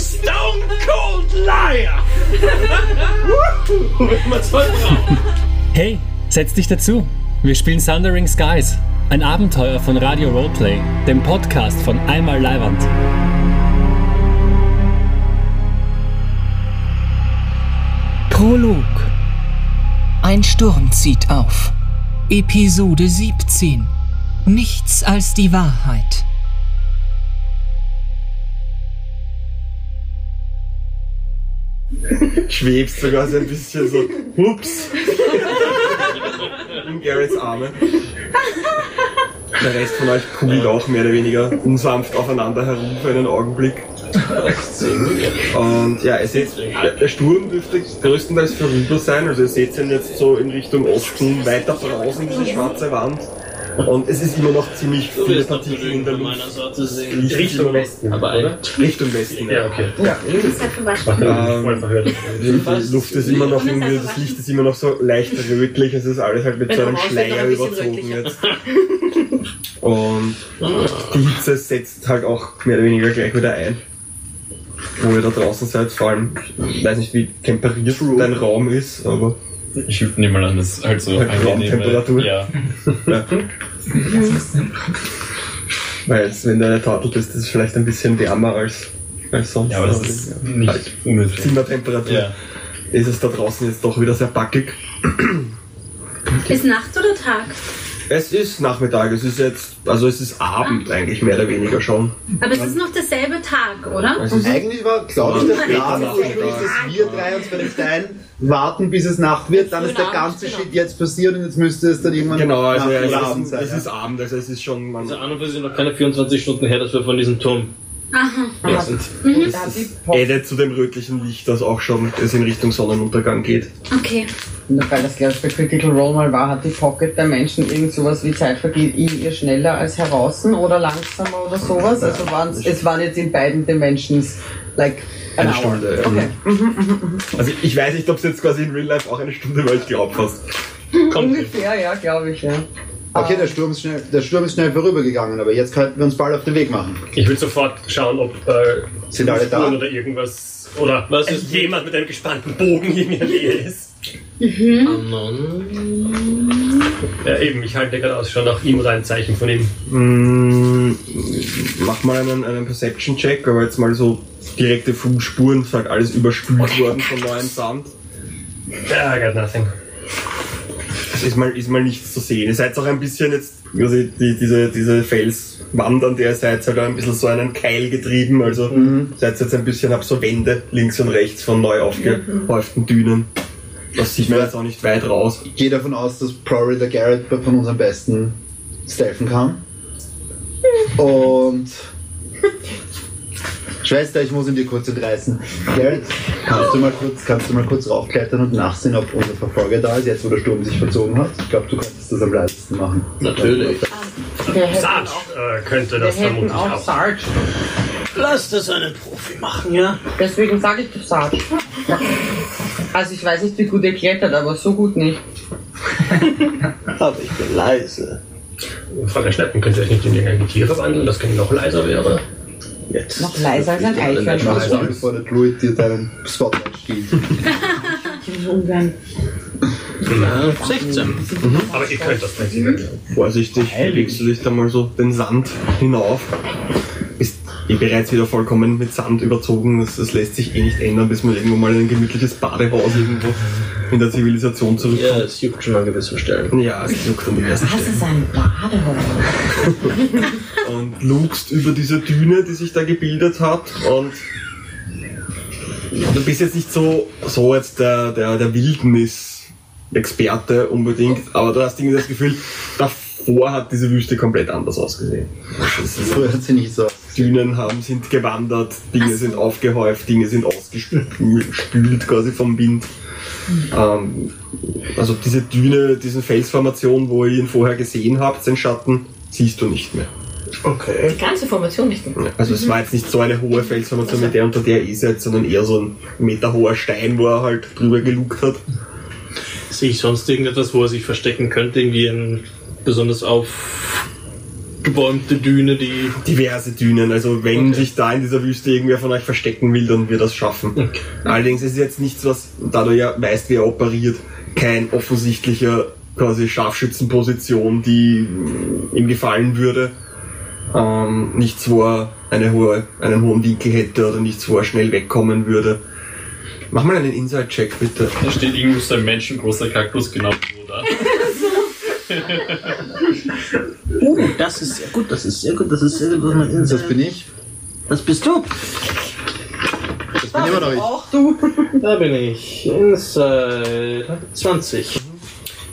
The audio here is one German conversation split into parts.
Stone Cold Liar! Hey, setz dich dazu. Wir spielen Thundering Skies, ein Abenteuer von Radio Roleplay, dem Podcast von Einmal Leiwand. Prolog. Ein Sturm zieht auf. Episode 17. Nichts als die Wahrheit. Schwebst sogar so ein bisschen so, hups, in Garretts Arme. Der Rest von euch kugelt auch mehr oder weniger unsanft aufeinander herum für einen Augenblick. Und ja, ihr seht, der Sturm dürfte größtenteils vorüber sein. Also ihr seht ihn jetzt so in Richtung Osten, weiter draußen, diese schwarze Wand. Und es ist immer noch ziemlich viele Partikel in der Luft. Richtung Westen, aber oder? Richtung Westen, ja. okay. Ja, ähm, die Luft ist immer noch irgendwie, das Licht ist immer noch so leicht rötlich, es ist alles halt mit so einem Schleier überzogen jetzt. Und die Hitze setzt halt auch mehr oder weniger gleich wieder ein. Wo ihr da draußen seid, vor allem, ich weiß nicht, wie temperiert dein Raum ist, aber. Ich nehme mal an, das ist halt so halt Raumtemperatur. Ja. ja. Weil jetzt, wenn du eine Tortel bist, ist es vielleicht ein bisschen wärmer als, als sonst. Ja, aber das ist nicht halt ungefähr. Zimmertemperatur. Ja. Ist es da draußen jetzt doch wieder sehr backig. Ist Nacht oder Tag? Es ist Nachmittag, es ist jetzt, also es ist Abend eigentlich mehr oder weniger schon. Aber es ist noch derselbe Tag, oder? Es ist Eigentlich war, glaube ich, der Plan ursprünglich, dass wir drei uns bei dem Stein warten, bis es Nacht wird, dann ist der ganze genau. Shit jetzt passiert und jetzt müsste es dann irgendwann Genau, also es ist, Abend sein. es ist Abend, also es ist schon. Man, Also an und für sich noch keine 24 Stunden her, dass wir von diesem Turm Aha. sind. Mhm. addet zu dem rötlichen Licht, das auch schon es in Richtung Sonnenuntergang geht. Okay. Weil das glaube ich bei Critical Role mal war, hat die Pocket der Menschen irgend sowas wie Zeit vergeht in ihr schneller als heraus oder langsamer oder sowas. Also waren's, es waren jetzt in beiden Dimensions like an Eine hour. Stunde. ja. Okay. Also ich weiß nicht, ob es jetzt quasi in Real Life auch eine Stunde war, ich glaube fast. Ungefähr, ja, glaube ich, ja. Okay, der Sturm, ist schnell, der Sturm ist schnell vorübergegangen, aber jetzt könnten wir uns bald auf den Weg machen. Ich will sofort schauen, ob äh, Sind alle da? Oder irgendwas oder Was ist- jemand mit einem gespannten Bogen in der Nähe ist. Ja, eben, ich halte gerade Ausschau nach ihm oder ein Zeichen von ihm. Mm, mach mal einen, einen Perception-Check, aber jetzt mal so direkte Fußspuren, ist halt alles überspült worden von neuem Sand. Ja, I got nothing. Ist mal, ist mal nichts zu sehen. Ihr seid auch ein bisschen jetzt, also die, diese, diese Felswand, an der ihr seid, halt auch ein bisschen so einen Keil getrieben. Also seid jetzt ein bisschen, habt so Wände links und rechts von neu aufgehäuften Dünen. Das sieht man jetzt auch nicht weit raus. Ich gehe davon aus, dass Prory der Garrett von uns am besten stealthen kann. Und. Schwester, ich muss ihn dir kurz entreißen. Garrett, kannst du mal kurz, kannst du mal kurz raufklettern und nachsehen, ob unser Verfolger da ist, jetzt wo der Sturm sich verzogen hat? Ich glaube, du könntest das am leichtesten machen. Natürlich. Sarge äh, könnte das vermutlich auch auch. Sarge. Lass das einen Profi machen, ja? Deswegen sage ich Sarge. Also ich weiß nicht, wie gut er klettert, aber so gut nicht. Aber ich bin leise. Frau der Schneppen, könnt ihr euch nicht in irgendein Tier verwandeln, das noch leiser wäre? Jetzt. Noch leiser als ein Eichhörnchen. Mach es bevor der Druid dir deinen Spotlight stiehlt. Ungern. Na, 16. Aber ihr könnt das prinzipiell. Vorsichtig legst du dich da mal so den Sand hinauf. Ist eh bereits wieder vollkommen mit Sand überzogen. Das, das lässt sich eh nicht ändern, bis man irgendwo mal in ein gemütliches Badehaus irgendwo in der Zivilisation Ja, zurückkommt. es juckt schon an gewissen Stellen. Ja, es juckt an Was Stellen. ist ein Badehaus? Und lugst über diese Düne, die sich da gebildet hat und du bist jetzt nicht so, so jetzt der, der, der Wildnis-Experte unbedingt, aber du hast irgendwie das Gefühl, davor hat diese Wüste komplett anders ausgesehen. Das ist Früher hat sie nicht so. Dünen haben, sind gewandert, Dinge sind aufgehäuft, Dinge sind ausgespült quasi vom Wind. Ähm, also diese Düne, diese Felsformation, wo ihr ihn vorher gesehen habt, den Schatten, siehst du nicht mehr. Okay. Die ganze Formation nicht mehr. Also es war jetzt nicht so eine hohe Felsformation mit der unter der ihr seid, sondern eher so ein meterhoher Stein, wo er halt drüber gelugt hat. Sehe ich sonst irgendetwas, wo er sich verstecken könnte? Irgendwie ein besonders auf gebäumte Düne, die. diverse Dünen. Also wenn sich da in dieser Wüste irgendwer von euch verstecken will, dann wird das schaffen. Allerdings ist es jetzt nichts, was, da du ja weißt, wie er operiert, kein offensichtlicher quasi Scharfschützenposition, die ihm gefallen würde. Ähm, nichts, wo er eine hohe, einen hohen Winkel hätte oder nichts, wo er schnell wegkommen würde. Mach mal einen Inside-Check, bitte. Da steht irgendwo so ein menschengroßer Kaktus genau wo da. Uh, das ist sehr gut, das ist sehr gut, das ist sehr gut. was man Das bin ich. Das bist du. Das bin immer noch ich. Auch du. Da bin ich. Inside 20.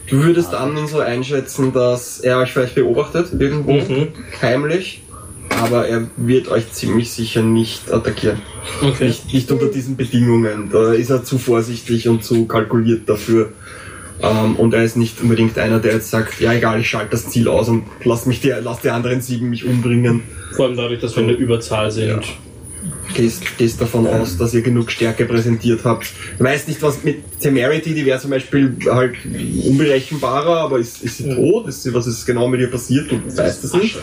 Du würdest Annen so einschätzen, dass er euch vielleicht beobachtet, irgendwo, Mhm. heimlich, aber er wird euch ziemlich sicher nicht attackieren. Okay. Nicht, nicht unter diesen Bedingungen. Da ist er zu vorsichtig und zu kalkuliert dafür. Ähm, und er ist nicht unbedingt einer, der jetzt sagt, ja egal, ich schalte das Ziel aus und lass mich die, lass die anderen sieben mich umbringen. Vor allem dadurch, dass wir in der Überzahl sind. Gehst, gehst davon aus, dass ihr genug Stärke präsentiert habt. Du weißt nicht, was mit Temerity, die wäre zum Beispiel halt unberechenbarer, aber ist, ist sie tot? Ist sie, was ist genau mit ihr passiert? Du weißt es nicht.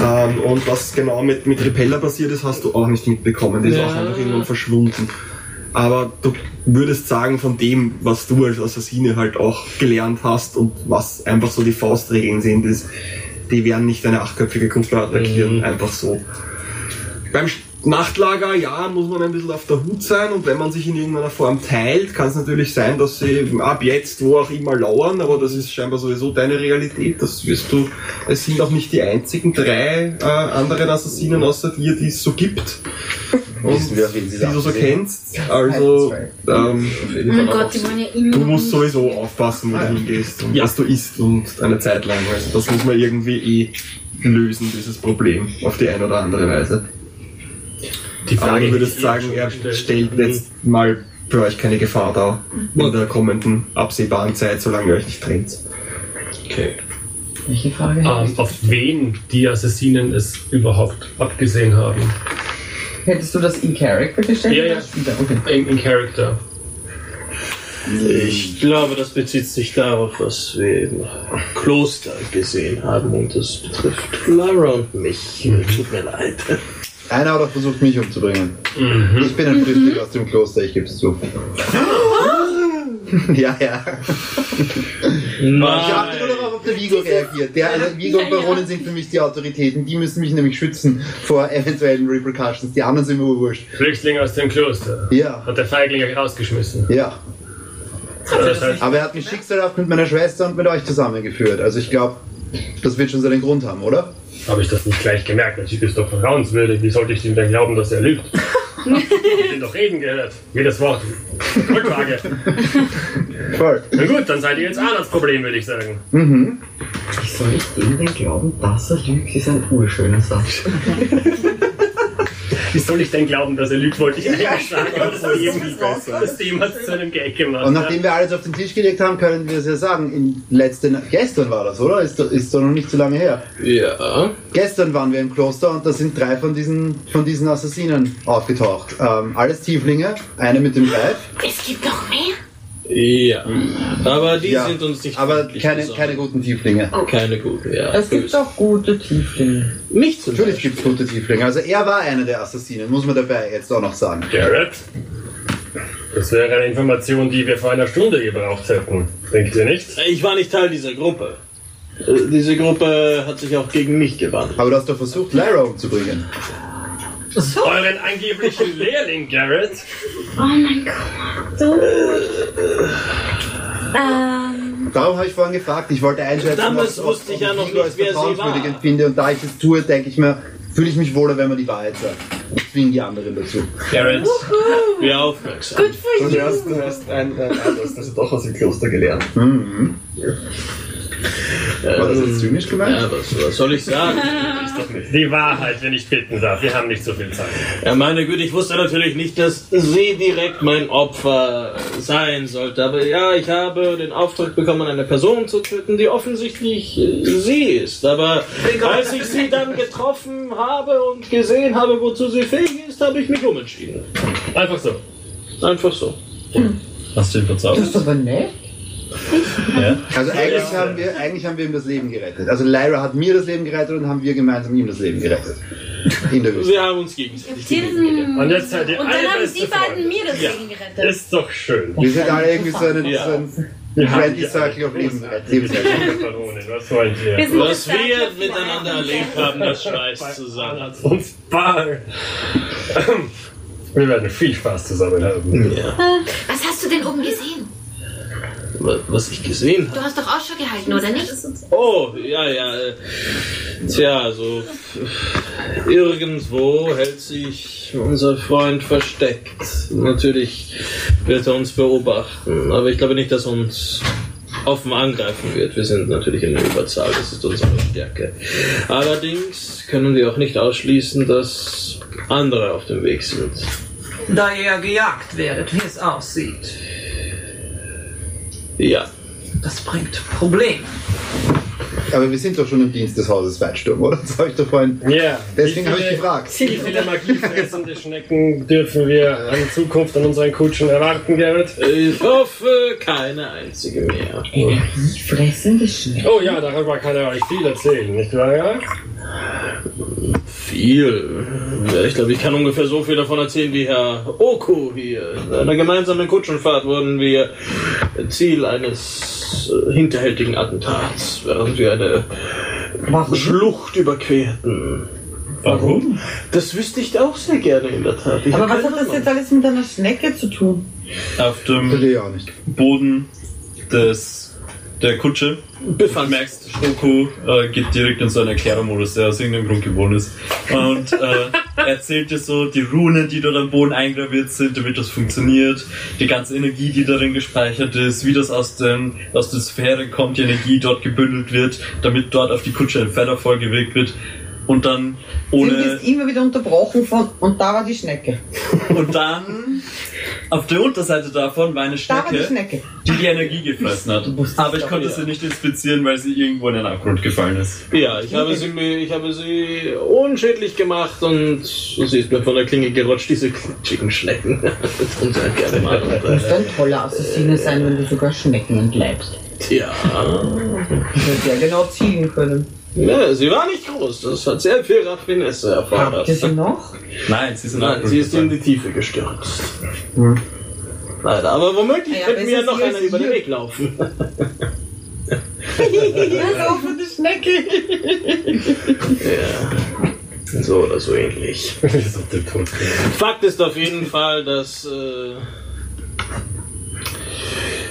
Ähm, und was genau mit, mit Repeller passiert ist, hast du auch nicht mitbekommen. Die ist Ja. auch einfach irgendwann verschwunden. Aber du würdest sagen, von dem, was du als Assassine halt auch gelernt hast und was einfach so die Faustregeln sind, ist, die werden nicht eine achtköpfige Gruppe attackieren, einfach so. Beim Nachtlager, ja, muss man ein bisschen auf der Hut sein und wenn man sich in irgendeiner Form teilt, kann es natürlich sein, dass sie ab jetzt wo auch immer lauern, aber das ist scheinbar sowieso deine Realität. Das wirst du. Es sind auch nicht die einzigen drei äh, anderen Assassinen außer dir, die es so gibt. Und wir, die du so kennst. Also ähm, Oh mein Gott, die wollen ja immer. du musst sowieso aufpassen, wo du hingehst und was du isst und eine Zeit lang. Also das muss man irgendwie eh lösen, dieses Problem, auf die eine oder andere Weise. Die Aber Frage du würdest sagen, er stellt jetzt mal für euch keine Gefahr dar in der kommenden absehbaren Zeit, solange ihr euch nicht trennt. Okay. Welche Frage? Ähm, auf wen die Assassinen es überhaupt abgesehen haben. Hättest du das in Character gestellt? Ja, ja. Okay. In, in Character. Ich glaube, das bezieht sich darauf, was wir im Kloster gesehen haben und das betrifft Lara und mich. Tut mir leid. Einer hat auch versucht, mich umzubringen. Mhm. Ich bin ein Flüchtling aus dem Kloster, ich gebe es zu. ja, ja. Ich achte nur darauf, ob der Vigo reagiert. Der, also Vigo und Baronin sind für mich die Autoritäten. Die müssen mich nämlich schützen vor eventuellen Repercussions. Die anderen sind mir wurscht. Flüchtling aus dem Kloster. Ja, Hat der Feigling euch rausgeschmissen. ja. Heißt, Aber er hat mich schicksalhaft mit meiner Schwester und mit euch zusammengeführt. Also ich glaube, das wird schon seinen Grund haben, oder? habe ich das nicht gleich gemerkt. Der Typ ist doch vertrauenswürdig. Wie sollte ich ihm denn glauben, dass er lügt? ich hab ihn doch reden gehört. Jedes Wort. Rückfrage. Voll. Na gut, dann seid ihr jetzt Ahnungsproblem, würde ich sagen. Mhm. Soll ich dem denn glauben, dass er lügt, ist ein urschöner Satz. Wie soll ich denn glauben, dass er lügt, wollte ich eigentlich sagen. Aber viel besser. das Thema ist zu einem Gag gemacht. Und nachdem wir alles auf den Tisch gelegt haben, können wir es ja sagen. In letzten, gestern war das, oder? Ist, doch- ist doch noch nicht so lange her. Ja. Gestern waren wir im Kloster und da sind drei von diesen, von diesen Assassinen aufgetaucht. Ähm, alles Tieflinge, eine mit dem Greif, Es gibt noch mehr? Ja. Aber die Ja, sind uns nicht aber keine, keine guten Tieflinge. Keine gute, ja. Es gibt auch gute Tieflinge. Nicht zum Natürlich gibt es gute Tieflinge. Also er war einer der Assassinen, muss man dabei jetzt auch noch sagen. Garrett? Das wäre eine Information, die wir vor einer Stunde gebraucht hätten. Denkt ihr nicht? Ich war nicht Teil dieser Gruppe. Äh, Diese Gruppe hat sich auch gegen mich gewandt. Aber du hast doch versucht, Lyra umzubringen. Euren angeblichen Lehrling, Garrett? Oh mein Gott. Du. Ähm, Darum habe ich vorhin gefragt, ich wollte einschätzen, Damals ob- ob- wusste ich ja ob noch nicht, als wer sie vertrauenswürdig war. empfinde und da ich es tue, denke ich mir, fühle ich mich wohler, wenn man die Wahrheit sagt. Ich zwinge die anderen dazu. Garrett? Wer aufmerksam. good for Du you. hast, du hast, ein, ein, ein, du hast also doch aus dem Kloster gelernt. Mhm. War das jetzt zynisch gemeint? Ja, was, was soll ich sagen? Die Wahrheit, wenn ich bitten darf. Wir haben nicht so viel Zeit. Ja, meine Güte, ich wusste natürlich nicht, dass sie direkt mein Opfer sein sollte. Aber ja, ich habe den Auftrag bekommen, eine Person zu töten, die offensichtlich äh, sie ist. Aber als ich sie dann getroffen habe und gesehen habe, wozu sie fähig ist, habe ich mich umentschieden. Einfach so. Einfach so. Hast du ihn Das verzaubert? ist aber nett. Ja. Also eigentlich haben, wir, eigentlich haben wir ihm das Leben gerettet. Also Lyra hat mir das Leben gerettet und haben wir gemeinsam ihm das Leben gerettet. In der Wüste. Wir haben uns gegenseitig Leben. Und jetzt ihr Und dann haben die beiden mir das Ja. Leben gerettet. Ist doch schön. Wir sind alle irgendwie so ein, Ja. so ein Wir die Circle of Leben. Was wollen Wir Sie? sind Was wir wir miteinander erlebt haben, das schweißt zusammen. Uns Ball. Wir werden viel Spaß zusammen haben. Ja. Was hast du denn oben gesehen? Wa- Was ich gesehen habe. Du hast doch Ausschau gehalten, oder nicht? Oh, ja, ja. äh, Tja, also irgendwo hält sich unser Freund versteckt. Natürlich wird er uns beobachten, aber ich glaube nicht, dass er uns offen angreifen wird. Wir sind natürlich in der Überzahl, das ist unsere Stärke. Allerdings können wir auch nicht ausschließen, dass andere auf dem Weg sind. Da ihr gejagt werdet, wie es aussieht. Ja. Das bringt Probleme. Aber wir sind doch schon im Dienst des Hauses Weitsturm, oder? Das habe ich doch vorhin. Ja. Deswegen habe ich gefragt. Wie viele magiefressende Schnecken dürfen wir in Zukunft an unseren Kutschen erwarten, Gerrit? Ich hoffe, keine einzige mehr. Fressende Schnecken. Oh ja, darüber kann er euch viel erzählen, nicht wahr? Ja? Viel. Ja, ich glaube, ich kann ungefähr so viel davon erzählen wie Herr Oku hier. In einer gemeinsamen Kutschenfahrt wurden wir Ziel eines äh, hinterhältigen Attentats, während wir eine Schlucht überquerten. Warum? Das wüsste ich auch sehr gerne in der Tat. Ich Aber was hat das jetzt alles mit einer Schnecke zu tun? Auf dem. Boden des, der Kutsche. Du merkst, Stoko äh, geht direkt in so einen Erklärermodus, der aus irgendeinem Grund gewohnt ist. Und äh, erzählt dir so die Runen, die dort am Boden eingraviert sind, damit das funktioniert. Die ganze Energie, die darin gespeichert ist, wie das aus, den, aus der Sphäre kommt, die Energie dort gebündelt wird, damit dort auf die Kutsche ein Featherfall gewirkt wird. Und dann Du ohne. bist immer wieder unterbrochen von und da war die Schnecke. Und dann auf der Unterseite davon war eine Da war die Schnecke, Schnecke. die die Energie gefressen hat. Aber ich konnte sie nicht inspizieren, weil sie irgendwo in den Abgrund gefallen ist. Ja, ich habe, sie, mir- ich habe sie unschädlich gemacht und sie ist mir von der Klinge gerutscht, diese klitschigen Schnecken. Das halt gerne mal. Du musst ein toller Assassine sein, wenn du sogar Schnecken entleibst. Ja. Du hättest ja genau zielen können. Ja, sie war nicht groß, das hat sehr viel Raffinesse erfordert. Habt ihr sie noch? Nein, sie sind Nein, sie ist in die Tiefe gestürzt. Leider, aber womöglich Ja, könnte mir ja noch einer über den. Weg laufen. Die Schnecke. ja. So oder so ähnlich. Fakt ist auf jeden Fall, dass äh,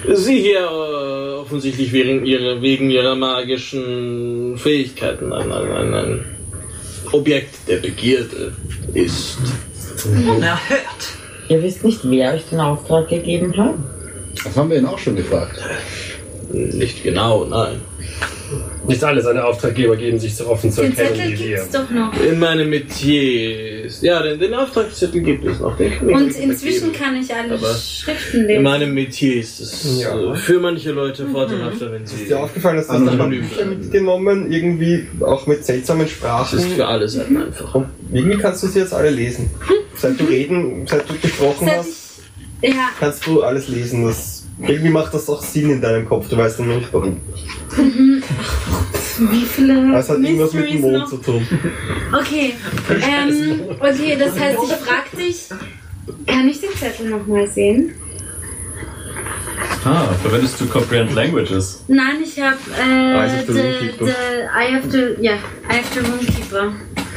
sie hier äh, offensichtlich wegen ihrer, wegen ihrer magischen Fähigkeiten ein, ein, ein, ein Objekt der Begierde ist. Na, hört. Ihr wisst nicht, wer euch den Auftrag gegeben hat? Das haben wir ihn auch schon gefragt. Nicht genau, nein. Nicht alle seine Auftraggeber geben sich so offen zu Den erkennen Zettel wie wir. gibt's doch noch. In meinem Metier. ist- Ja, den, den Auftragszettel gibt es noch. Den kann ich Und euch inzwischen übergeben. kann ich alle Aber Schriften In lesen. meinem Metier ist es Ja. äh, für manche Leute vorteilhafter, wenn Ist sie. dir aufgefallen, dass du Anonym. dann Bücher mitgenommen, irgendwie auch mit seltsamen Das ist Sprachen? für alle Seiten einfach. Und irgendwie kannst du sie jetzt alle lesen. Seit du reden, seit du gesprochen Seit hast, ich, ja, kannst du alles lesen. Das, irgendwie macht das auch Sinn in deinem Kopf, du weißt nur nicht warum. wie viele Das hat irgendwas mit dem Mond noch? zu tun. Okay, ähm, okay, das heißt, ich frag dich, kann ich den Zettel nochmal sehen? Ah, verwendest du Comprehend Languages? Nein, ich hab, Eyes äh, of the the, I have to, ja, I have to Roomkeeper.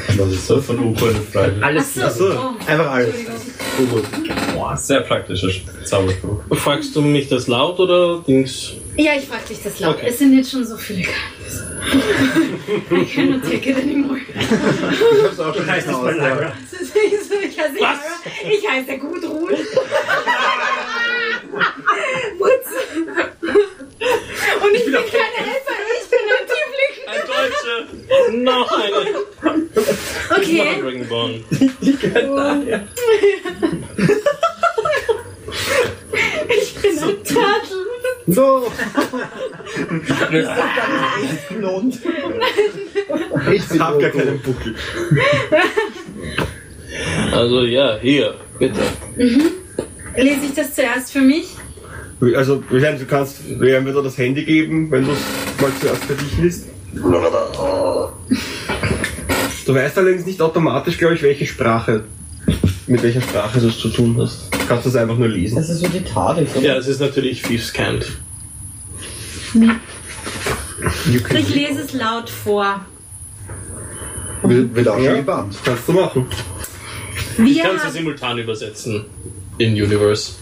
Das ist so von Uko eine Frage. Alles Achso, oh, Einfach alles. Entschuldigung. Boah, sehr praktischer Zauberspruch. Fragst du mich das laut oder Dings? Ja, ich frag dich das laut. Okay. Es sind jetzt schon so viele Geheimnisse. I cannot take it anymore. Ich hab's auch schon Heißt ja. Ich heiße Lara. Ich heiße Gudrun. Putz. Und ich, bin keine Helfer, ich bin ein Tiefling. Ein Deutscher! Noch eine! Okay. Dragonborn. Ich bin ein Turtle. So, Blond. ich bin Hab gar keinen Buckel. Also ja, hier, bitte. Lese ich das zuerst für mich? Also, Wilhelm, du kannst, werden wir dir das Handy geben, wenn du es mal zuerst für dich liest? Du weißt allerdings nicht automatisch, glaube ich, welche Sprache, mit welcher Sprache du es zu tun hast. Du kannst das einfach nur lesen. Das ist wie die oder? Ja, es ist natürlich Thieves Cant. Ich lese es laut vor. Wird, wird auch schon gebannt. Kannst du machen. Wir Ich kann es ja simultan übersetzen. In Universe.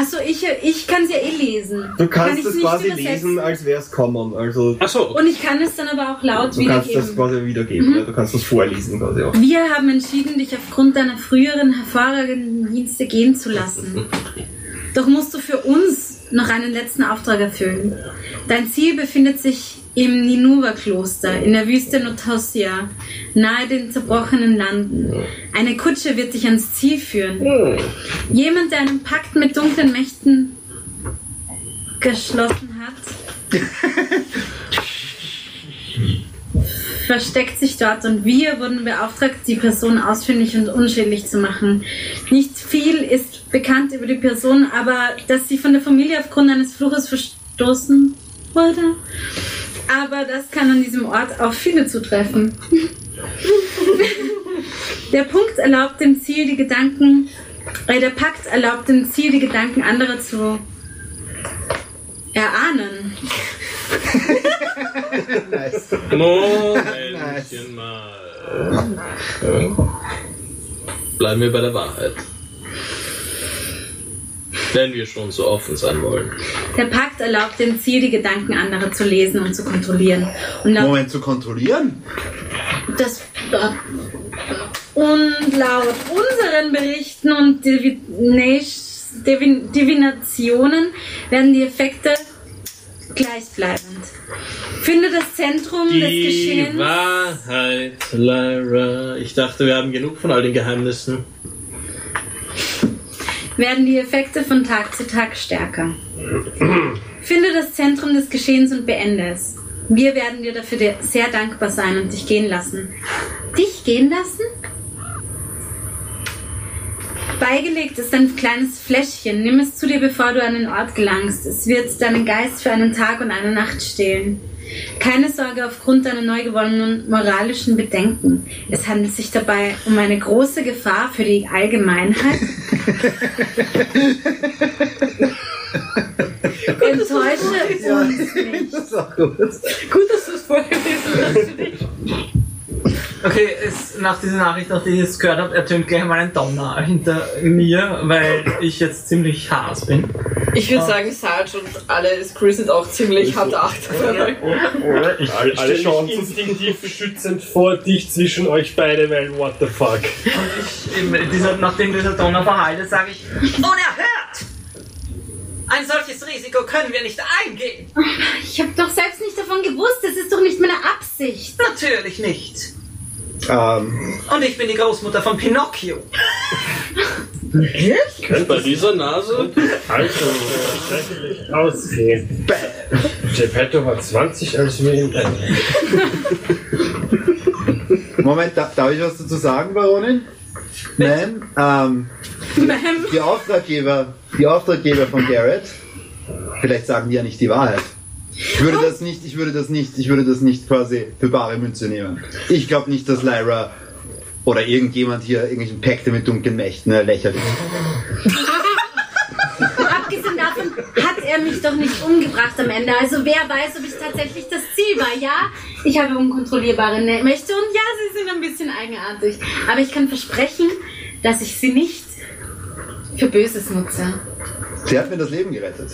Achso, ich, ich kann es ja eh lesen. Du kann kannst ich es nicht quasi lesen, als wäre es Common. Also, Achso. Und ich kann es dann aber auch laut du kannst wiedergeben. das quasi wiedergeben. Mhm. Ja, du kannst das vorlesen quasi auch. Wir haben entschieden, dich aufgrund deiner früheren hervorragenden Dienste gehen zu lassen. Doch musst du für uns noch einen letzten Auftrag erfüllen. Dein Ziel befindet sich im Ninuva-Kloster in der Wüste Notosia, nahe den zerbrochenen Landen. Eine Kutsche wird dich ans Ziel führen. Jemand, der einen Pakt mit dunklen Mächten geschlossen hat, versteckt sich dort und wir wurden beauftragt, die Person ausfindig und unschädlich zu machen. Nicht viel ist bekannt über die Person, aber dass sie von der Familie aufgrund eines Fluches verstoßen wurde. Aber das kann an diesem Ort auf viele zutreffen. Der Punkt erlaubt dem Ziel die Gedanken, äh, der Pakt erlaubt dem Ziel die Gedanken anderer zu erahnen. Nice. Momentchen mal. Bleiben wir bei der Wahrheit. Wenn wir schon so offen sein wollen. Der Pakt erlaubt dem Ziel, die Gedanken anderer zu lesen und zu kontrollieren. Und laut, Moment zu kontrollieren? das, und laut unseren Berichten und Divination- Divin, Divinationen werden die Effekte gleichbleibend. Finde das Zentrum des Die Geschehens. Wahrheit, Lyra. Ich dachte, wir haben genug von all den Geheimnissen. Werden die Effekte von Tag zu Tag stärker. Finde das Zentrum des Geschehens und beende es. Wir werden dir dafür sehr dankbar sein und dich gehen lassen. Dich gehen lassen? Beigelegt ist ein kleines Fläschchen. Nimm es zu dir, bevor du an den Ort gelangst. Es wird deinen Geist für einen Tag und eine Nacht stehlen. Keine Sorge aufgrund deiner neu gewonnenen moralischen Bedenken. Es handelt sich dabei um eine große Gefahr für die Allgemeinheit. Enttäusche uns nicht. Das ist auch gut. Gut, dass du es vorgelesen hast. für dich. Okay, es, nach dieser Nachricht, nachdem ich es gehört habe, ertönt gleich mal ein Donner hinter mir, weil ich jetzt ziemlich Haas bin. Ich würde sagen, Sarge und alle Crew sind auch ziemlich hart acht. Ich, Alle- stelle mich instinktiv beschützend vor dich zwischen euch beide, weil what the fuck. Und ich, dieser, nachdem dieser Donner verhaltet, sage ich, unerhört! Ein solches Risiko können wir nicht eingehen. Ich habe doch selbst nicht davon gewusst. Das ist doch nicht meine Absicht. Natürlich nicht. Ähm, Und ich bin die Großmutter von Pinocchio. Bei dieser Nase? Also, tatsächlich aussehen. Geppetto hat 20, als wir ihn Moment, da, darf ich was dazu sagen, Baronin? Ma'am, ähm, die Auftraggeber, die Auftraggeber von Garrett, vielleicht sagen die ja nicht die Wahrheit. Ich würde das nicht, ich würde das nicht, ich würde das nicht quasi für bare Münze nehmen. Ich glaube nicht, dass Lyra oder irgendjemand hier irgendwelchen Pakte mit dunklen Mächten ne, lächerlich. Abgesehen davon hat er mich doch nicht umgebracht am Ende. Also wer weiß, ob ich tatsächlich das Ziel war. Ja, ich habe unkontrollierbare Mächte und ja, sie sind ein bisschen eigenartig. Aber ich kann versprechen, dass ich sie nicht für Böses nutze. Sie hat mir das Leben gerettet.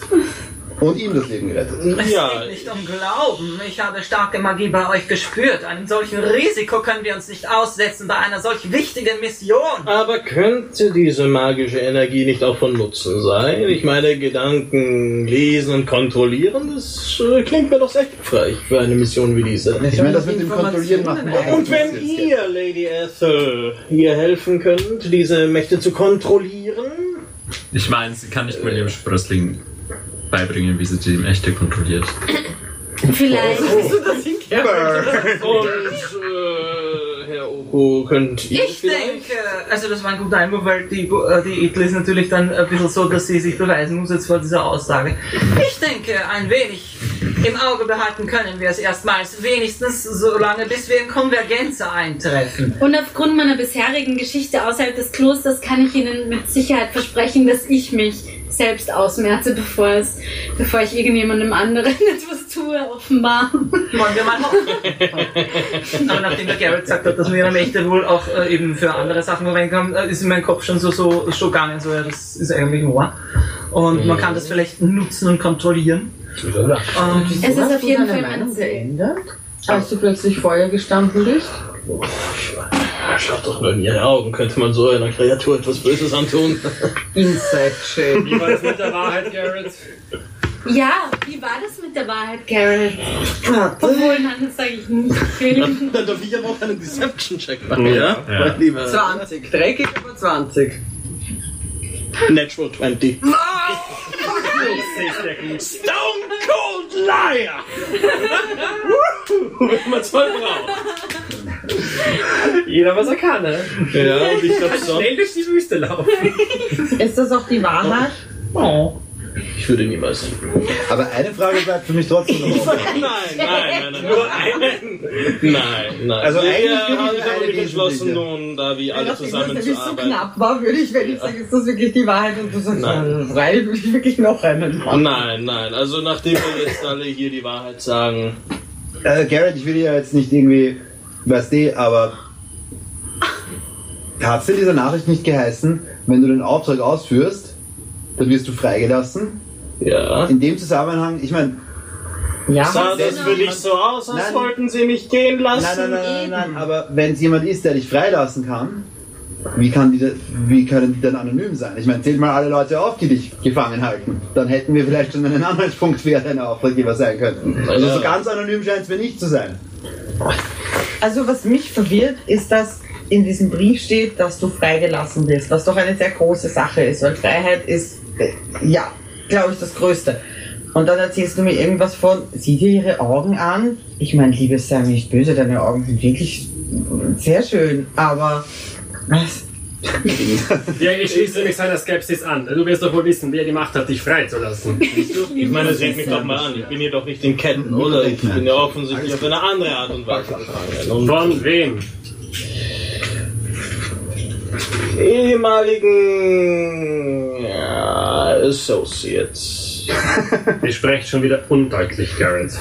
Und ihm das Leben gerettet. Es Ja. geht nicht um Glauben. Ich habe starke Magie bei euch gespürt. Einem solchen Risiko können wir uns nicht aussetzen bei einer solch wichtigen Mission. Aber könnte diese magische Energie nicht auch von Nutzen sein? Ich meine, Gedanken lesen und kontrollieren, das äh, klingt mir doch sehr hilfreich für eine Mission wie diese. Ich meine, das mit dem Kontrollieren machen wir Und wenn ihr, Lady Ethel, ihr helfen könnt, diese Mächte zu kontrollieren, Ich meine, sie kann nicht mal ihrem Sprössling beibringen, wie sie die Mächte kontrolliert. Vielleicht. und äh, Herr Stoko, könnt ihr Ich denke, also das war ein guter Einwurf, weil die, äh, die Ethel ist natürlich dann ein bisschen so, dass sie sich beweisen muss jetzt vor dieser Aussage. Ich denke, ein wenig im Auge behalten können wir es erstmals, wenigstens so lange, bis wir in Konvergenz eintreffen. Und aufgrund meiner bisherigen Geschichte außerhalb des Klosters kann ich Ihnen mit Sicherheit versprechen, dass ich mich selbst ausmerze, bevor, es, bevor ich irgendjemandem anderen etwas tue, offenbar. Wollen wir mal hoffen. Aber nachdem der Garrett gesagt hat, dass wir ihre Mächte wohl auch äh, eben für andere Sachen verwenden kann, äh, ist in meinem Kopf schon so, so schon gegangen, so, ja, das ist eigentlich wahr. Und man kann das vielleicht nutzen und kontrollieren. Ähm, Es ist auf jeden Fall Meinung geändert, als du plötzlich Feuer gestanden bist. Schaut doch nur in ihre Augen, könnte man so einer Kreatur etwas Böses antun. Inside Shade. Wie war das mit der Wahrheit, Garrett? Ja, wie war das mit der Wahrheit, Garrett? Obwohl, nein, das sage ich nicht. Ich will Dann darf ich aber auch einen Deception-Check machen, ja? Mein lieber 20. Dreckig, aber 20. Natural 20. Stone Cold Liar! Wenn man zwei braucht. Jeder, was er kann, ne? Ja, und ich glaube Schnell durch die Wüste laufen. Ist das auch die Wahrheit? oh. Ich würde niemals. Aber eine Frage bleibt für mich trotzdem noch offen. Nein, nein, nein, nein. Nur einen. Nein, nein. Also Wir eigentlich haben eine entschlossen, wesentliche. nun, da wir alle Nachdem das zusammen nämlich zu so arbeiten. knapp war, würde ich, wenn ich sage, ist das wirklich die Wahrheit und du sagst, Nein. freilich würde ich wirklich noch einen machen. Nein, nein. Also nachdem wir jetzt alle hier die Wahrheit sagen, Äh, Garrett, ich will ja jetzt nicht irgendwie, weißt du, aber hat es in dieser Nachricht nicht geheißen, wenn du den Auftrag ausführst, dann wirst du freigelassen? ja. In dem Zusammenhang, ich meine, Ja, Sah das für dich so aus, als Nein. wollten sie mich gehen lassen? nein, nein, nein, nein, nein, aber wenn es jemand ist, der dich freilassen kann, wie, kann die, wie können die dann anonym sein? Ich meine, zählt mal alle Leute auf, die dich gefangen halten. Dann hätten wir vielleicht schon einen Anhaltspunkt, wer deine Auftraggeber sein könnten. Also Ja. so ganz anonym scheint es mir nicht zu sein. Also was mich verwirrt, ist, dass in diesem Brief steht, dass du freigelassen wirst, was doch eine sehr große Sache ist, weil Freiheit ist, äh, ja, glaube ich, das Größte. Und dann erzählst du mir irgendwas von, sieh dir ihre Augen an. Ich meine, liebes sei nicht böse, deine Augen sind wirklich sehr schön, aber was? Ja, ich schließe mich seiner Skepsis an. Du wirst doch wohl wissen, wer die Macht hat, dich freizulassen. Ich meine, seht mich doch mal an. Ich bin hier doch nicht in Ketten, oder? Ich bin ja offensichtlich auf eine andere Art und Weise Von wem? ehemaligen ja, Associates. Ihr sprecht schon wieder undeutlich, Garrett.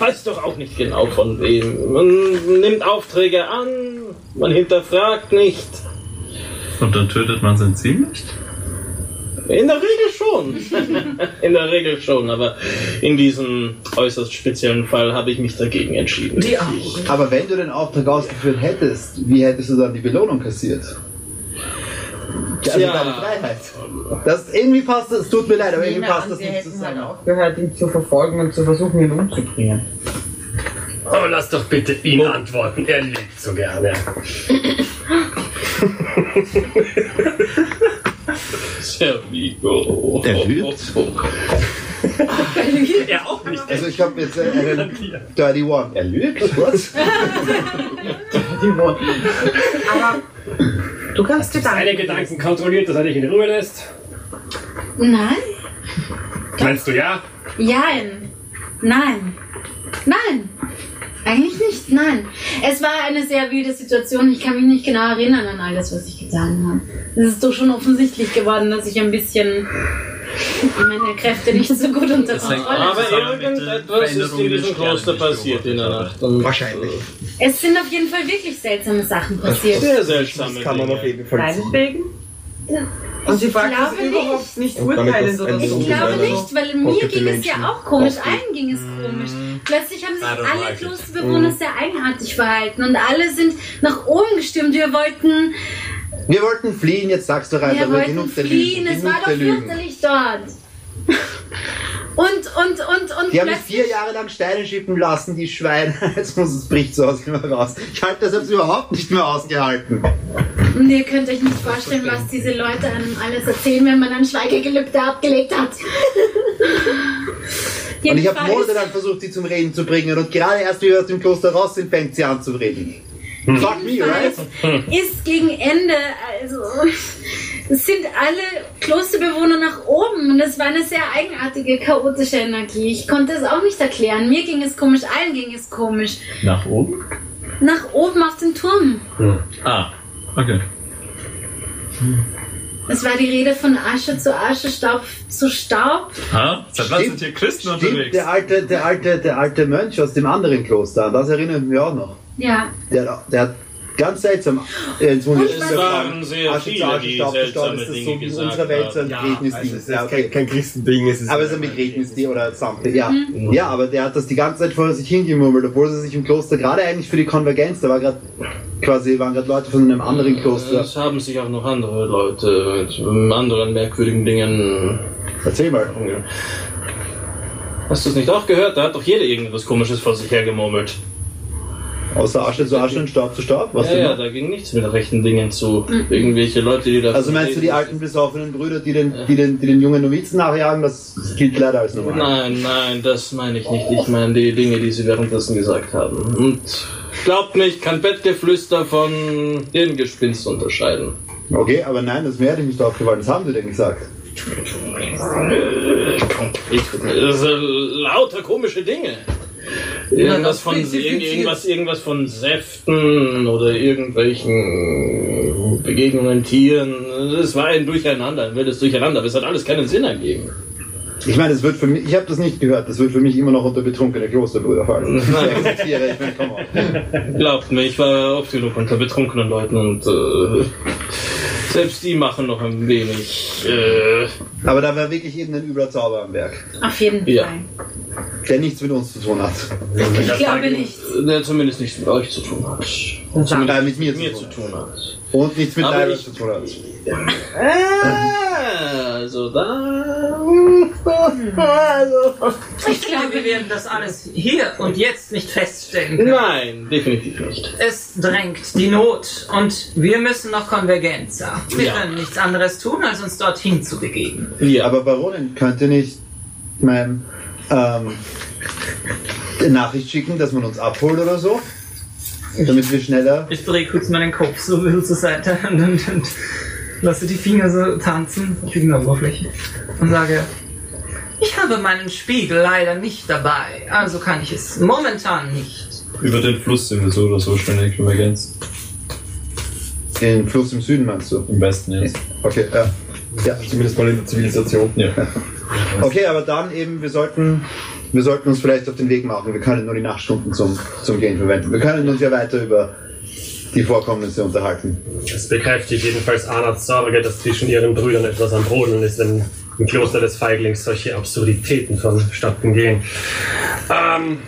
Ja, ich weiß doch auch nicht genau von wem. Man nimmt Aufträge an, man hinterfragt nicht. Und dann tötet man sein Ziel nicht? In der Regel schon. in der Regel schon, aber in diesem äußerst speziellen Fall habe ich mich dagegen entschieden. Die Augen. Aber wenn du den Auftrag ausgeführt hättest, wie hättest du dann die Belohnung kassiert? Also Tja. deine Freiheit. Das irgendwie passt es tut mir leid, aber irgendwie passt an, das nicht hätten halt zusammen. aufgehört, ihn zu verfolgen und zu versuchen, ihn umzubringen. Oh, lass doch bitte ihn antworten. Er lügt so gerne. Servigo. Der lügt? Er auch nicht. Also ich habe jetzt äh, einen Dirty One. Er lügt? Was? Aber du kannst Gedanken. Gedanken kontrolliert, dass er dich in Ruhe lässt. Nein. Meinst du ja? Jein. Nein. Nein. Eigentlich nicht, nein. Es war eine sehr wilde Situation. Ich kann mich nicht genau erinnern an alles, was ich getan habe. Es ist doch schon offensichtlich geworden, dass ich ein bisschen meine Kräfte nicht so gut unter Kontrolle Aber irgendetwas ist in diesem Kloster passiert in der Nacht. Und Wahrscheinlich. Es sind auf jeden Fall wirklich seltsame Sachen passiert. Sehr seltsame Das kann man auf jeden Fall sehen. Deinetwegen? Und sie fragt das überhaupt nicht urteilend oder so. Ich glaube nicht, weil mir ging es ja auch komisch. Allen ging es komisch. Plötzlich haben sich alle. Klosterbewohner sehr eigenartig verhalten und alle sind nach oben gestimmt. Wir wollten, Wir wollten fliehen, jetzt sagst du rein, wir wollten genug fliehen. Es war doch fürchterlich dort. Und, und, und, und Die haben mich vier Jahre lang Steine schippen lassen, die Schweine. Jetzt muss es bricht so aus immer raus. Ich halte das jetzt überhaupt nicht mehr ausgehalten. Und ihr könnt euch nicht vorstellen, was diese Leute einem alles erzählen, wenn man ein Schweigegelübde abgelegt hat. Und ich habe monatelang versucht, sie zum Reden zu bringen. Und gerade erst, wie wir aus dem Kloster raus sind, fängt sie an zu reden. Fuck me, right? ist gegen Ende, also es sind alle Klosterbewohner nach oben und es war eine sehr eigenartige, chaotische Energie. Ich konnte es auch nicht erklären. Mir ging es komisch, allen ging es komisch. Nach oben? Nach oben auf den Turm. Ah, okay. Es war die Rede von Asche zu Asche, Staub zu Staub. Ha? Seit wann sind hier Christen Stimmt, unterwegs? der alte, der, alte, der alte Mönch aus dem anderen Kloster, das erinnern wir auch noch. Ja. Der, der hat ganz seltsam. Äh, ich Es waren sehr viele, die Staub zu Staub, seltsame ist Dinge so wie gesagt unserer Welt so ein haben. Begräbnisding. Also es ist kein, kein Christending, es ist Aber es ist ein Begräbnisding oder something. Ja. Mhm. ja, aber der hat das die ganze Zeit vor sich hingemurmelt, obwohl sie sich im Kloster, gerade eigentlich für die Konvergenz, da war gerade quasi, waren gerade Leute von einem anderen Kloster. Es haben sich auch noch andere Leute mit anderen merkwürdigen Dingen. Erzähl mal. Hast du es nicht auch gehört? Da hat doch jeder irgendwas Komisches vor sich hergemurmelt. Außer Asche zu Asche und Staub zu Staub? Was ja, denn ja, da ging nichts mit rechten Dingen zu. Mhm. Irgendwelche Leute, die da. Also meinst du die alten besoffenen Brüder, die den, die den, die den jungen Novizen nachjagen? Das gilt leider als normal. Nein, nein, das meine ich nicht. Ich meine die Dinge, die sie währenddessen gesagt haben. Und glaubt mich, kann Bettgeflüster von Hirngespinst unterscheiden. Okay, aber nein, das wäre nicht aufgefallen. Was haben sie denn gesagt? Ich, das sind lauter komische Dinge. Irgendwas von, irgendwas, irgendwas von Säften oder irgendwelchen Begegnungen Tieren. Es war ein Durcheinander, ein wildes Durcheinander, aber es hat alles keinen Sinn ergeben. Ich meine, es wird für mich, ich habe das nicht gehört, das wird für mich immer noch unter betrunkene Klosterbrüder fallen. Ich akzeptiere, ich meine. Glaubt mir, ich war oft genug unter betrunkenen Leuten und äh, selbst die machen noch ein wenig. Äh, Aber da war wirklich irgendein übler Zauber am Werk, Auf jeden Ja. Fall. der nichts mit uns zu tun hat. Ich glaube nicht. der zumindest nichts mit euch zu tun hat. Äh, mit mir, Mir zu tun hat. Und nichts mit ich- zu tun hat. Ah, also da. Also. Ich glaube, wir werden das alles hier und jetzt nicht feststellen können. Nein, definitiv nicht. Es drängt die Not und wir müssen noch Konvergenz haben. Wir Ja. können nichts anderes tun, als uns dorthin zu begeben. Ja. Aber Baronin, könnte nicht mein ähm, eine Nachricht schicken, dass man uns abholt oder so? Damit wir schneller. Ich drehe kurz meinen Kopf so ein bisschen zur Seite und, und, und lasse die Finger so tanzen auf irgendeiner Oberfläche und sage, ich habe meinen Spiegel leider nicht dabei, also kann ich es momentan nicht. Über den Fluss sind wir so oder so schnell in Konvergenz. Den Fluss im Süden meinst du? Im Westen jetzt. Okay, ja. ja. Zumindest mal in der Zivilisation. Ja. Okay, aber dann eben, wir sollten, wir sollten uns vielleicht auf den Weg machen. Wir können nur die Nachtstunden zum, zum Gehen verwenden. Wir können uns ja weiter über die Vorkommnisse unterhalten. Es bekräftigt jedenfalls Arnads Sorge, dass zwischen ihren Brüdern etwas am Brodeln ist, wenn im Kloster des Feiglings solche Absurditäten vonstatten gehen. Ähm,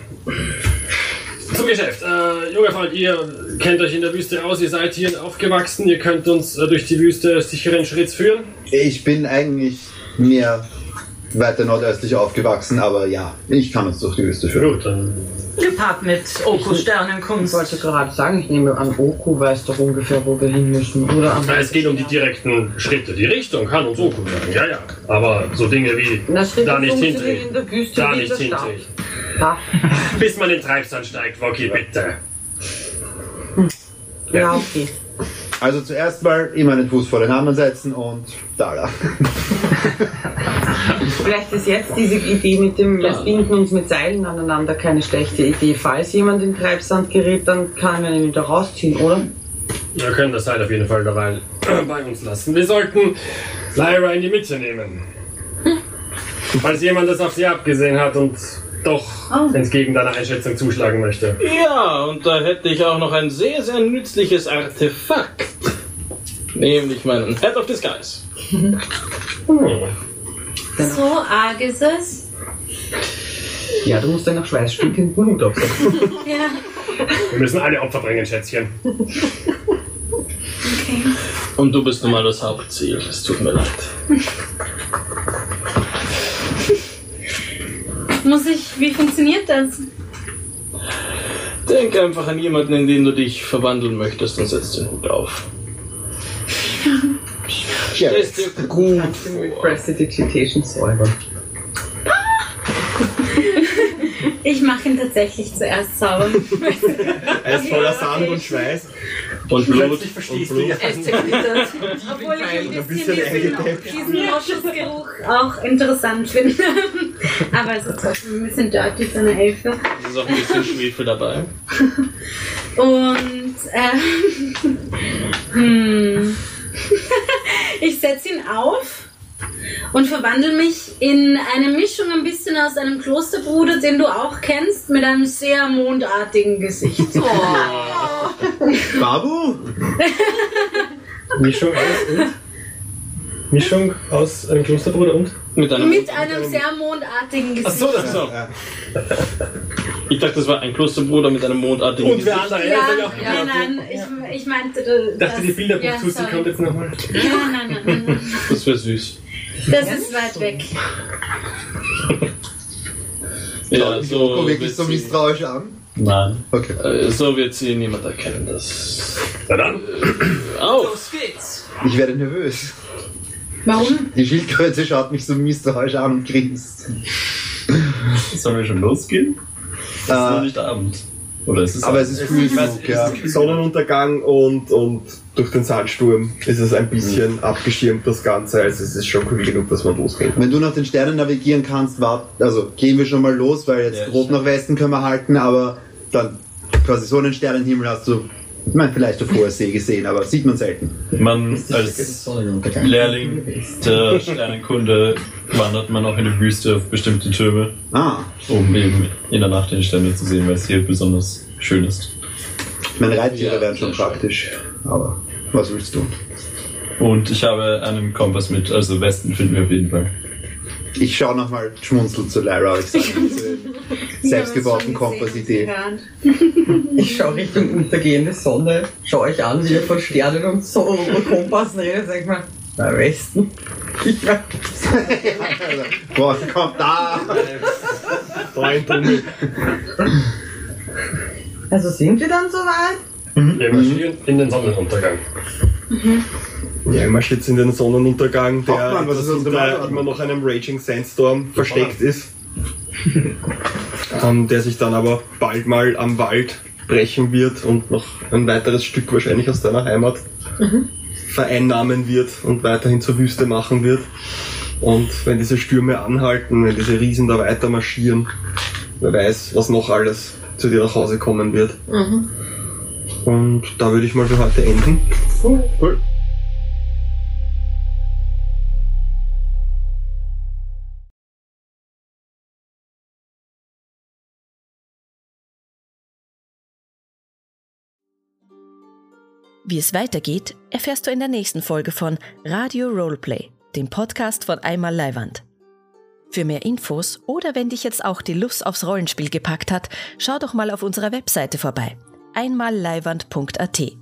zum Geschäft. Äh, junger Freund, ihr kennt euch in der Wüste aus, ihr seid hier aufgewachsen, ihr könnt uns äh, durch die Wüste sicheren Schritts führen. Ich bin eigentlich mehr weiter nordöstlich aufgewachsen, aber ja, ich kann uns durch die Wüste führen. Gut, dann Gepaart mit Ich Sternenkunst. wollte gerade sagen, ich nehme an, Oku weiß doch ungefähr, wo wir hin müssen. Oder Na, es geht um die direkten Schritte. Die Richtung kann uns Oku sagen, ja, ja. Aber so Dinge wie Schritte da nicht hintreten, in da nicht hintreten. Bis man den Treibsand steigt, Wocki, bitte. Ja, okay. Also zuerst mal immer den Fuß vor den anderen setzen und da da. Vielleicht ist jetzt diese Idee mit dem, wir binden uns mit Seilen aneinander keine schlechte Idee. Falls jemand in Treibsand gerät, dann kann man ihn wieder rausziehen, oder? Wir können das Seil auf jeden Fall dabei bei uns lassen. Wir sollten Lyra in die Mitte nehmen. Falls jemand das auf sie abgesehen hat und doch entgegen deiner Einschätzung zuschlagen möchte. Ja, und da hätte ich auch noch ein sehr, sehr nützliches Artefakt. Nämlich meinen Head of Disguise. So arg ist es. Ja, du musst deinen schweißstinkenden Hut aufsetzen. Ja. Wir müssen alle Opfer bringen, Schätzchen. Und du bist nun mal das Hauptziel. Es tut mir leid. Muss ich, wie funktioniert das? Denk einfach an jemanden, in den du dich verwandeln möchtest und setz den Hut auf. Stell dir gut vor. Prestidigitation säubern. Ich mache ihn tatsächlich zuerst sauber. Er ist voller Sand und Schweiß. Und Blut. Plötzlich verstehst du Blut. ja. Er ist zerknittert. Obwohl ich ein Ein bisschen bisschen diesen, Moschusgeruch auch interessant finde. Aber es ist trotzdem ein bisschen dirty für eine Elfe. Es ist auch ein bisschen Schwefel dabei. Und äh, hm, ich setze ihn auf und verwandle mich in eine Mischung ein bisschen aus einem Klosterbruder, den du auch kennst, mit einem sehr mondartigen Gesicht. Babu? Mischung aus und? Mischung aus einem Klosterbruder und? Mit einem. mit einem sehr mondartigen Gesicht. Achso, das so. Ich dachte, das war ein Klosterbruder mit einem mondartigen Und wer Gesicht. andere? Ja, das hab ich auch nein, ich, ich meinte, Ich dachte, die Bilderbuch ja, kommt jetzt nochmal. Ja, nein, nein, nein, nein. Das wäre süß. Das ist weit weg. Ja, Guck so wirklich wird, so misstrauisch an. Nein. Okay. äh, so wird sie niemand erkennen. Das. Na dann. Auf! Los geht's. Ich werde nervös. Warum? Die Schildkröte schaut mich so misstrauisch an und grinst. Sollen wir schon losgehen? Es ist noch Äh, nicht Abend. Oder ist es aber Abend? es ist früh genug, ja. es ist Sonnenuntergang und, und durch den Sandsturm ist es ein bisschen abgeschirmt, das Ganze. Also es ist schon cool genug, dass man losgehen kann. Wenn du nach den Sternen navigieren kannst, wart, also gehen wir schon mal los, weil jetzt Ja, grob nach Westen können wir halten, aber dann quasi so einen Sternenhimmel hast du, ich meine, vielleicht auf hoher See gesehen, aber sieht man selten. Man als Lehrling der Sternenkunde wandert man auch in die Wüste auf bestimmte Türme, Ah, um eben in der Nacht die Sterne zu sehen, weil es hier besonders schön ist. meine Reittiere Ja, wären schon sehr schön. Aber was willst du? Und ich habe einen Kompass mit, also Westen finden wir auf jeden Fall. Ich schaue nochmal schmunzelnd zu Lyra, ich sage diese selbstgebauten Kompassidee. Ich schaue Richtung untergehende Sonne, schaue euch an, wie ihr von Sternen und so und Kompassen redet, sag ich mal, na Westen. Ich weiß. Boah, kommt da! Tunnel. Also sind wir dann soweit? Wir marschieren in den Sonnenuntergang. Ja, man steht in den Sonnenuntergang, der Hauptmann, was ist Wahlordnung? immer noch einem Raging Sandstorm versteckt ist. ähm, der sich dann aber bald mal am Wald brechen wird und noch ein weiteres Stück wahrscheinlich aus deiner Heimat vereinnahmen wird und weiterhin zur Wüste machen wird. Und wenn diese Stürme anhalten, wenn diese Riesen da weiter marschieren, wer weiß, was noch alles zu dir nach Hause kommen wird. Und da würde ich mal für heute enden. Cool. Wie es weitergeht, erfährst du in der nächsten Folge von Radio Roleplay, dem Podcast von Einmal Leiwand. Für mehr Infos oder wenn dich jetzt auch die Lust aufs Rollenspiel gepackt hat, schau doch mal auf unserer Webseite vorbei. einmalleiwand.at.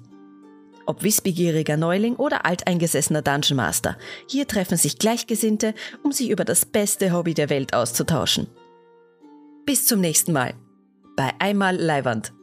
Ob wissbegieriger Neuling oder alteingesessener Dungeon Master, hier treffen sich Gleichgesinnte, um sich über das beste Hobby der Welt auszutauschen. Bis zum nächsten Mal bei Einmal Leiwand.